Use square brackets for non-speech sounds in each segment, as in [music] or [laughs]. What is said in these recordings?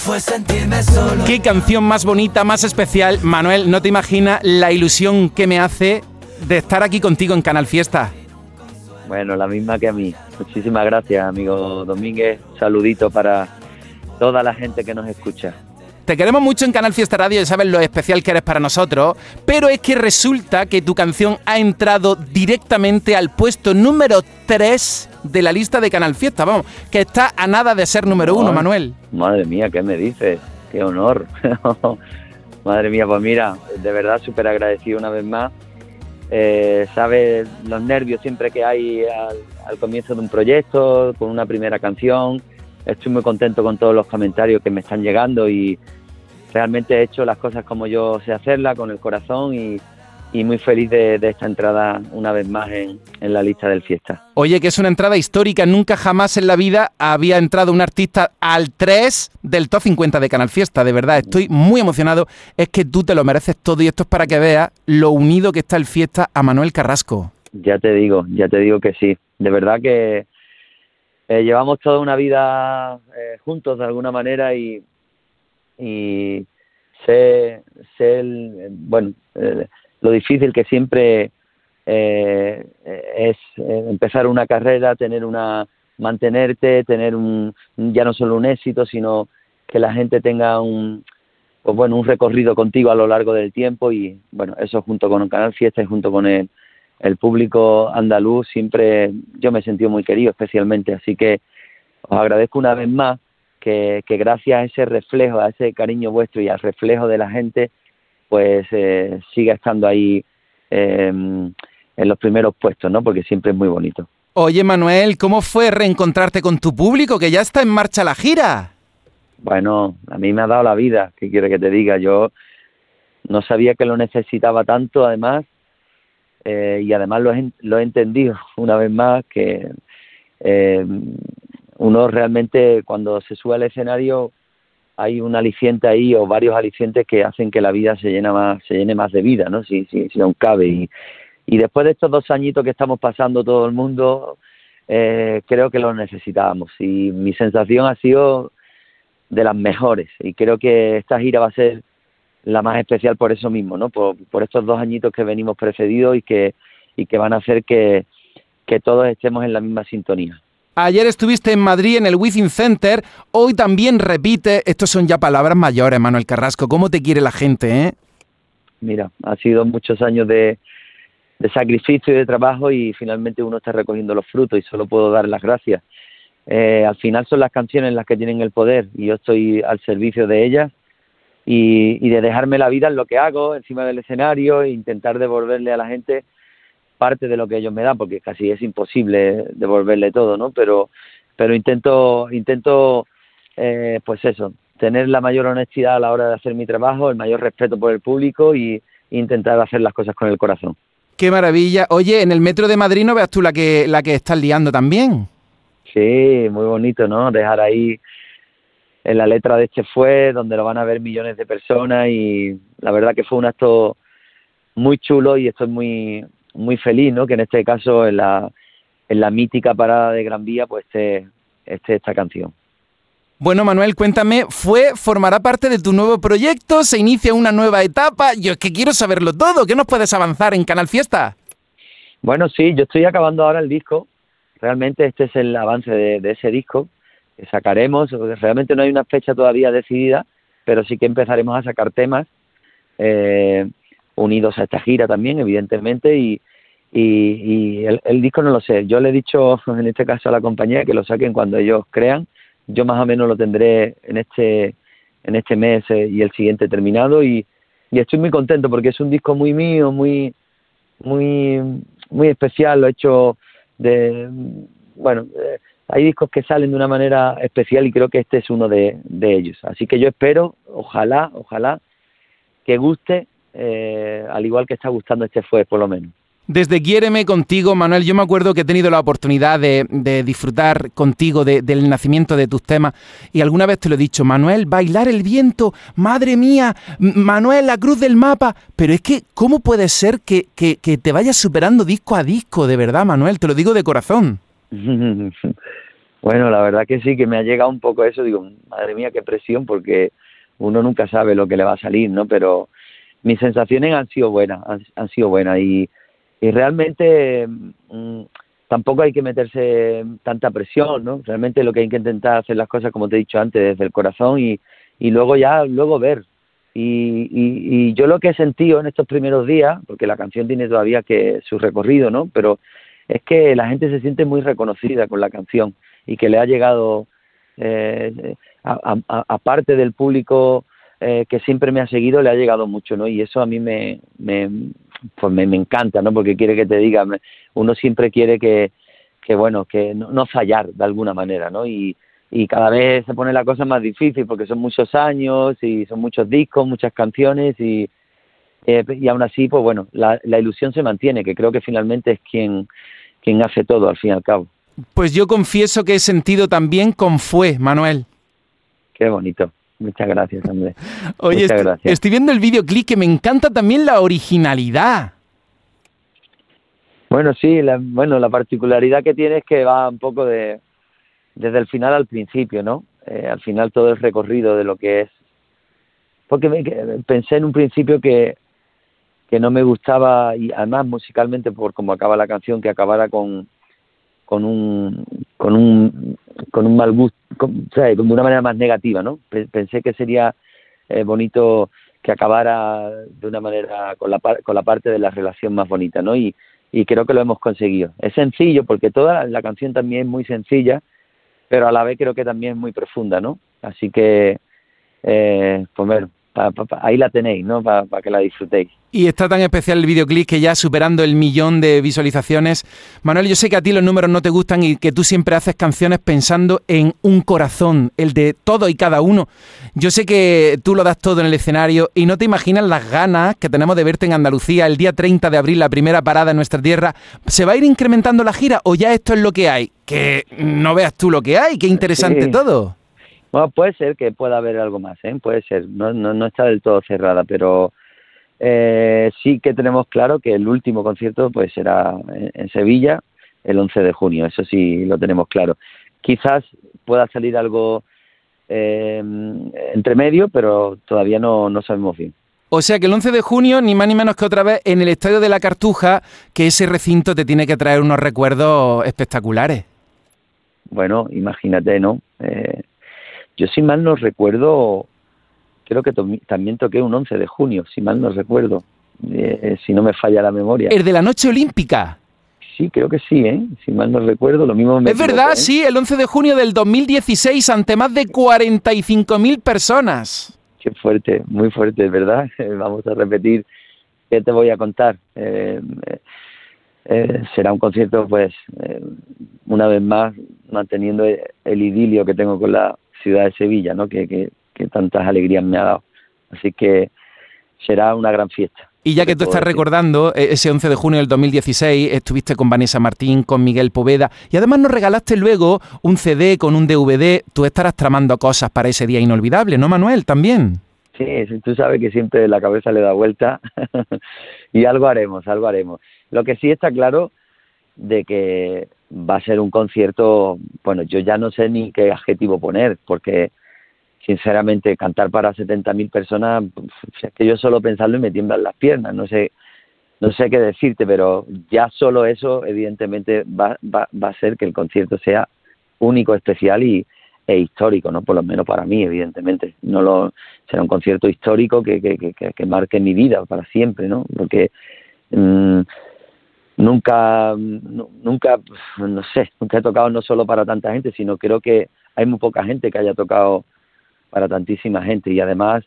fue sentirme solo. Qué canción más bonita, más especial. Manuel, no te imaginas la ilusión que me hace de estar aquí contigo en Canal Fiesta. Bueno, la misma que a mí. Muchísimas gracias, amigo Domínguez. Saludito para toda la gente que nos escucha. Te queremos mucho en Canal Fiesta Radio y sabes lo especial que eres para nosotros, pero es que resulta que tu canción ha entrado directamente al puesto número 3 de la lista de Canal Fiesta, vamos, que está a nada de ser número uno, Manuel. Madre mía, ¿qué me dices? Qué honor. [laughs] madre mía, pues mira, de verdad súper agradecido una vez más. Eh, sabes los nervios siempre que hay al, al comienzo de un proyecto, con una primera canción. Estoy muy contento con todos los comentarios que me están llegando y realmente he hecho las cosas como yo sé hacerlas, con el corazón y, y muy feliz de, de esta entrada una vez más en, en la lista del fiesta. Oye, que es una entrada histórica. Nunca jamás en la vida había entrado un artista al 3 del top 50 de Canal Fiesta. De verdad, estoy muy emocionado. Es que tú te lo mereces todo y esto es para que veas lo unido que está el fiesta a Manuel Carrasco. Ya te digo, ya te digo que sí. De verdad que eh, llevamos toda una vida eh, juntos de alguna manera y, y sé, sé el- bueno, eh, lo difícil que siempre eh, es eh, empezar una carrera, tener una, mantenerte, tener un, ya no solo un éxito, sino que la gente tenga un, pues bueno, un recorrido contigo a lo largo del tiempo y bueno, eso junto con Canal Fiesta y junto con el, el público andaluz siempre yo me he sentido muy querido especialmente, así que os agradezco una vez más que, que gracias a ese reflejo, a ese cariño vuestro y al reflejo de la gente, pues eh, siga estando ahí eh, en los primeros puestos, ¿no? Porque siempre es muy bonito. Oye, Manuel, ¿cómo fue reencontrarte con tu público? Que ya está en marcha la gira. Bueno, a mí me ha dado la vida, ¿qué quiere que te diga? Yo no sabía que lo necesitaba tanto, además, eh, y además lo he, lo he entendido [laughs] una vez más, que eh, uno realmente cuando se sube al escenario hay un aliciente ahí o varios alicientes que hacen que la vida se llena más se llene más de vida no si si, aún cabe. Y, después de estos dos añitos que estamos pasando todo el mundo eh, creo que lo necesitábamos. Y mi sensación ha sido de las mejores. Y creo que esta gira va a ser la más especial por eso mismo no por, estos dos añitos que venimos precedidos y que y que van a hacer que todos estemos en la misma sintonía Ayer estuviste en Madrid en el Within Center, hoy también repite, estos son ya palabras mayores, Manuel Carrasco, ¿cómo te quiere la gente, eh? mira, ha sido muchos años de, de sacrificio y de trabajo y finalmente uno está recogiendo los frutos y solo puedo dar las gracias. Eh, al final son las canciones las que tienen el poder y yo estoy al servicio de ellas y, y de dejarme la vida en lo que hago, encima del escenario e intentar devolverle a la gente parte de lo que ellos me dan, porque casi es imposible devolverle todo, ¿no? Pero, pero intento, intento, eh, pues eso, tener la mayor honestidad a la hora de hacer mi trabajo, el mayor respeto por el público y intentar hacer las cosas con el corazón. Qué maravilla. Oye, en el metro de Madrid no veas tú la que, la que estás liando también. Sí, muy bonito, ¿no? Dejar ahí en la letra de este fue, donde lo van a ver millones de personas y la verdad que fue un acto muy chulo y estoy muy muy feliz, ¿no? Que en este caso en la en la mítica parada de Gran Vía pues esté, esté esta canción. Bueno, Manuel, cuéntame, ¿fue, formará parte de tu nuevo proyecto? ¿Se inicia una nueva etapa? Yo es que quiero saberlo todo. ¿Qué nos puedes avanzar en Canal Fiesta? Bueno, sí, yo estoy acabando ahora el disco. Realmente este es el avance de, de ese disco que sacaremos. Realmente no hay una fecha todavía decidida, pero sí que empezaremos a sacar temas eh, unidos a esta gira también, evidentemente, y, y, el, disco no lo sé. Yo le he dicho [laughs] en este caso a la compañía que lo saquen cuando ellos crean. Yo más o menos lo tendré en este en este mes eh, y el siguiente terminado y, estoy muy contento porque es un disco muy mío, muy muy muy especial. Lo he hecho de bueno. Eh, hay discos que salen de una manera especial y creo que este es uno de ellos. Así que yo espero, ojalá, ojalá que guste, eh, al igual que está gustando este fue, por lo menos. Desde Quiéreme contigo, Manuel, yo me acuerdo que he tenido la oportunidad de, de disfrutar contigo de, del nacimiento de tus temas y alguna vez te lo he dicho, Manuel, bailar el viento, madre mía, Manuel, la cruz del mapa, pero es que, ¿cómo puede ser que, que, que te vayas superando disco a disco, de verdad, Manuel? Te lo digo de corazón. [laughs] Bueno, la verdad que sí, que me ha llegado un poco eso, digo, madre mía, qué presión, porque uno nunca sabe lo que le va a salir, ¿no? Pero mis sensaciones han sido buenas, han, sido buenas y, realmente mm, tampoco hay que meterse tanta presión, ¿no? Realmente lo que hay que intentar hacer las cosas, como te he dicho antes, desde el corazón y, luego ya, luego ver. Y, y, y yo lo que he sentido en estos primeros días, porque la canción tiene todavía que su recorrido, ¿no? Pero es que la gente se siente muy reconocida con la canción y que le ha llegado, eh, aparte del público eh, que siempre me ha seguido, le ha llegado mucho, ¿no? Y eso a mí me, me, pues me, encanta, ¿no? Porque quiere que te diga, uno siempre quiere que, que bueno, que no, fallar de alguna manera, ¿no? Y, y cada vez se pone la cosa más difícil porque son muchos años y son muchos discos, muchas canciones y, eh, y aún así, pues bueno, la, la ilusión se mantiene, que creo que finalmente es quien, quien hace todo al fin y al cabo. Pues yo confieso que he sentido también con fue, Manuel. Qué bonito. Muchas gracias, Andrés. [laughs] Oye, estoy viendo el videoclip que me encanta también la originalidad. Bueno, sí, la, bueno, la particularidad que tiene es que va un poco de desde el final al principio, ¿no? Eh, al final todo el recorrido de lo que es. Porque pensé en un principio que, que no me gustaba, y además musicalmente, por cómo acaba la canción, que acabara con, con un con un con un mal gusto, de una manera más negativa, ¿no? Pensé que sería eh, bonito que acabara de una manera con la con la parte de la relación más bonita, ¿no? Y, y creo que lo hemos conseguido. Es sencillo porque toda la canción también es muy sencilla, pero a la vez creo que también es muy profunda, ¿no? Así que, eh, pues bueno, ahí la tenéis, ¿no? Para que la disfrutéis. Y está tan especial el videoclip que ya superando el millón de visualizaciones. Manuel, yo sé que a ti los números no te gustan y que tú siempre haces canciones pensando en un corazón, el de todo y cada uno. Yo sé que tú lo das todo en el escenario y no te imaginas las ganas que tenemos de verte en Andalucía el día 30 de abril, la primera parada en nuestra tierra. ¿Se va a ir incrementando la gira o ya esto es lo que hay? Que no veas tú lo que hay, qué interesante todo. Bueno, puede ser que pueda haber algo más, ¿eh? puede ser, no, no, no está del todo cerrada, pero eh, sí que tenemos claro que el último concierto pues será en, Sevilla el 11 de junio, eso sí lo tenemos claro. Quizás pueda salir algo eh, entre medio, pero todavía no, no sabemos bien. O sea que el 11 de junio, ni más ni menos que otra vez, en el Estadio de la Cartuja, que ese recinto te tiene que traer unos recuerdos espectaculares. Bueno, imagínate, ¿no? Eh, yo si mal no recuerdo, creo que también toqué un 11 de junio, si mal no recuerdo, eh, si no me falla la memoria. ¿El de la noche olímpica? Sí, creo que sí, ¿eh? Si mal no recuerdo, lo mismo me Es verdad, ¿eh? sí, el 11 de junio del 2016 ante más de 45.000 personas. Qué fuerte, muy fuerte, ¿verdad? [laughs] Vamos a repetir. ¿Qué te voy a contar? Eh, será un concierto, pues, una vez más, manteniendo el idilio que tengo con la ciudad de Sevilla, ¿no? Que, que, tantas alegrías me ha dado. Así que será una gran fiesta. Y ya que tú estás recordando, eh, ese 11 de junio del 2016 estuviste con Vanessa Martín, con Miguel Poveda, y además nos regalaste luego un CD con un DVD. Tú estarás tramando cosas para ese día inolvidable, ¿no, Manuel? También. Sí, tú sabes que siempre la cabeza le da vuelta [laughs] y algo haremos, algo haremos. Lo que sí está claro de que va a ser un concierto, bueno, yo ya no sé ni qué adjetivo poner, porque sinceramente cantar para 70.000 personas, es que yo solo pensarlo y me tiemblan las piernas, no sé no sé qué decirte, pero ya solo eso evidentemente va, va, va a ser que el concierto sea único, especial y, e histórico, ¿no? Por lo menos para mí, evidentemente. No lo será un concierto histórico que, que, que, que marque mi vida para siempre, ¿no? Porque mm, nunca, nunca, no sé, nunca he tocado no solo para tanta gente, sino creo que hay muy poca gente que haya tocado para tantísima gente y además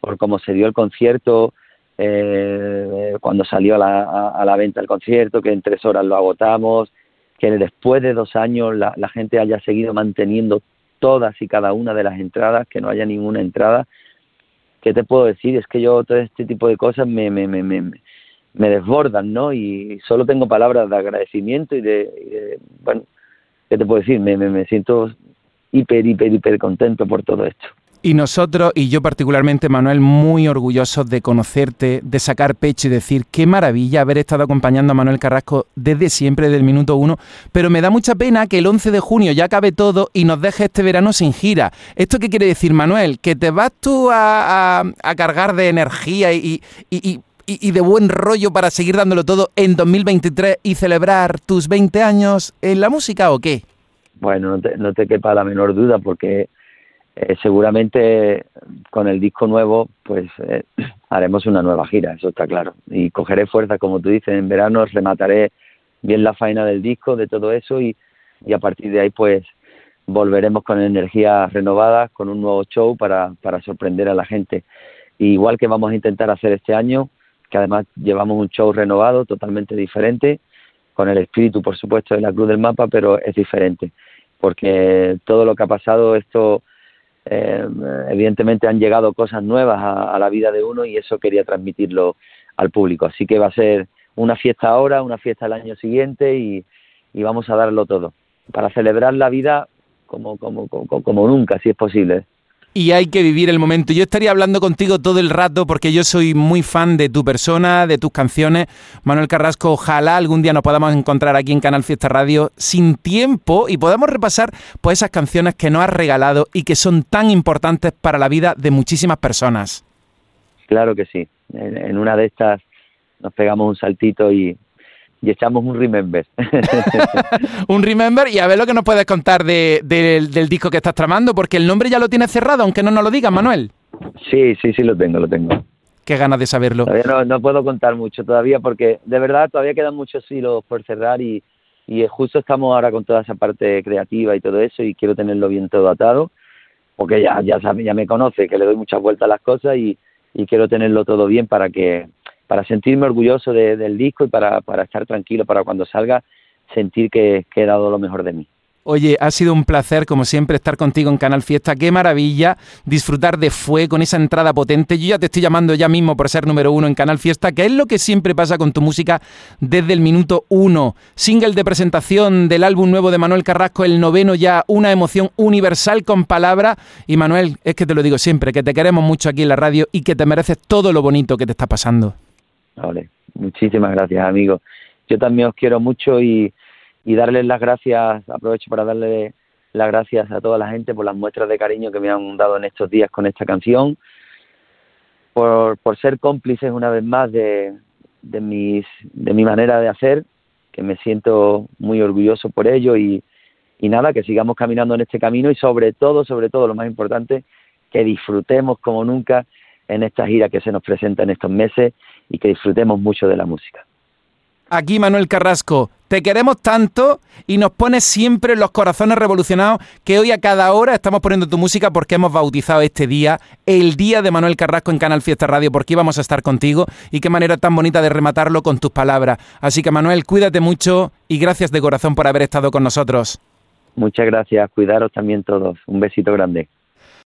por cómo se dio el concierto, eh, cuando salió a la, venta el concierto, que en tres horas lo agotamos, que después de dos años la, la, gente haya seguido manteniendo todas y cada una de las entradas, que no haya ninguna entrada. ¿Qué te puedo decir? Es que yo todo este tipo de cosas me, me, me, me, me desbordan, ¿no? Y solo tengo palabras de agradecimiento y de, bueno, ¿qué te puedo decir? Me, me, me siento hiper, hiper, hiper contento por todo esto. Y nosotros, y yo particularmente, Manuel, muy orgullosos de conocerte, de sacar pecho y decir qué maravilla haber estado acompañando a Manuel Carrasco desde siempre, desde el minuto uno. Pero me da mucha pena que el 11 de junio ya acabe todo y nos deje este verano sin gira. ¿Esto qué quiere decir, Manuel? ¿Que te vas tú a, cargar de energía y, y, de buen rollo para seguir dándolo todo en 2023 y celebrar tus 20 años en la música o qué? Bueno, no te, no te quepa la menor duda porque eh, seguramente con el disco nuevo pues eh, [clears throat] haremos una nueva gira, eso está claro. Y cogeré fuerza, como tú dices, en verano remataré bien la faena del disco, de todo eso y, y a partir de ahí pues volveremos con energías renovadas, con un nuevo show para, para sorprender a la gente. igual que vamos a intentar hacer este año, que además llevamos un show renovado, totalmente diferente, con el espíritu, por supuesto, de la Cruz del Mapa, pero es diferente, porque todo lo que ha pasado, esto eh, evidentemente han llegado cosas nuevas a, la vida de uno y eso quería transmitirlo al público. Así que va a ser una fiesta ahora, una fiesta el año siguiente y, vamos a darlo todo para celebrar la vida como, como, como nunca, si es posible y hay que vivir el momento. Yo estaría hablando contigo todo el rato porque yo soy muy fan de tu persona, de tus canciones. Manuel Carrasco, ojalá algún día nos podamos encontrar aquí en Canal Fiesta Radio sin tiempo y podamos repasar pues esas canciones que nos has regalado y que son tan importantes para la vida de muchísimas personas. Claro que sí. En, una de estas nos pegamos un saltito y, y echamos un remember. [laughs] un remember y a ver lo que nos puedes contar del disco que estás tramando, porque el nombre ya lo tienes cerrado, aunque no nos lo digas, Manuel. Sí, sí, sí lo tengo, lo tengo. Qué ganas de saberlo. Todavía no, puedo contar mucho todavía porque de verdad todavía quedan muchos hilos por cerrar y, y justo estamos ahora con toda esa parte creativa y todo eso y quiero tenerlo bien todo atado porque ya ya ya me conoce que le doy muchas vueltas a las cosas y, y quiero tenerlo todo bien para que para sentirme orgulloso del disco y para, para estar tranquilo para cuando salga, sentir que, que he dado lo mejor de mí. Oye, ha sido un placer, como siempre, estar contigo en Canal Fiesta. Qué maravilla disfrutar de Fue con esa entrada potente. Yo ya te estoy llamando ya mismo por ser número uno en Canal Fiesta, que es lo que siempre pasa con tu música desde el minuto uno. Single de presentación del álbum nuevo de Manuel Carrasco, el noveno ya, una emoción universal con palabras. Y Manuel, es que te lo digo siempre, que te queremos mucho aquí en la radio y que te mereces todo lo bonito que te está pasando. Vale, muchísimas gracias, amigo. Yo también os quiero mucho y, y darles las gracias, aprovecho para darle las gracias a toda la gente por las muestras de cariño que me han dado en estos días con esta canción, por, por ser cómplices una vez más de, de, mis, de mi manera de hacer, que me siento muy orgulloso por ello y, y nada, que sigamos caminando en este camino y sobre todo, sobre todo, lo más importante, que disfrutemos como nunca en esta gira que se nos presenta en estos meses y que disfrutemos mucho de la música. Aquí Manuel Carrasco, te queremos tanto y nos pones siempre los corazones revolucionados que hoy a cada hora estamos poniendo tu música porque hemos bautizado este día, el día de Manuel Carrasco en Canal Fiesta Radio, porque íbamos a estar contigo y qué manera tan bonita de rematarlo con tus palabras. Así que Manuel, cuídate mucho y gracias de corazón por haber estado con nosotros. Muchas gracias, cuidaros también todos. Un besito grande.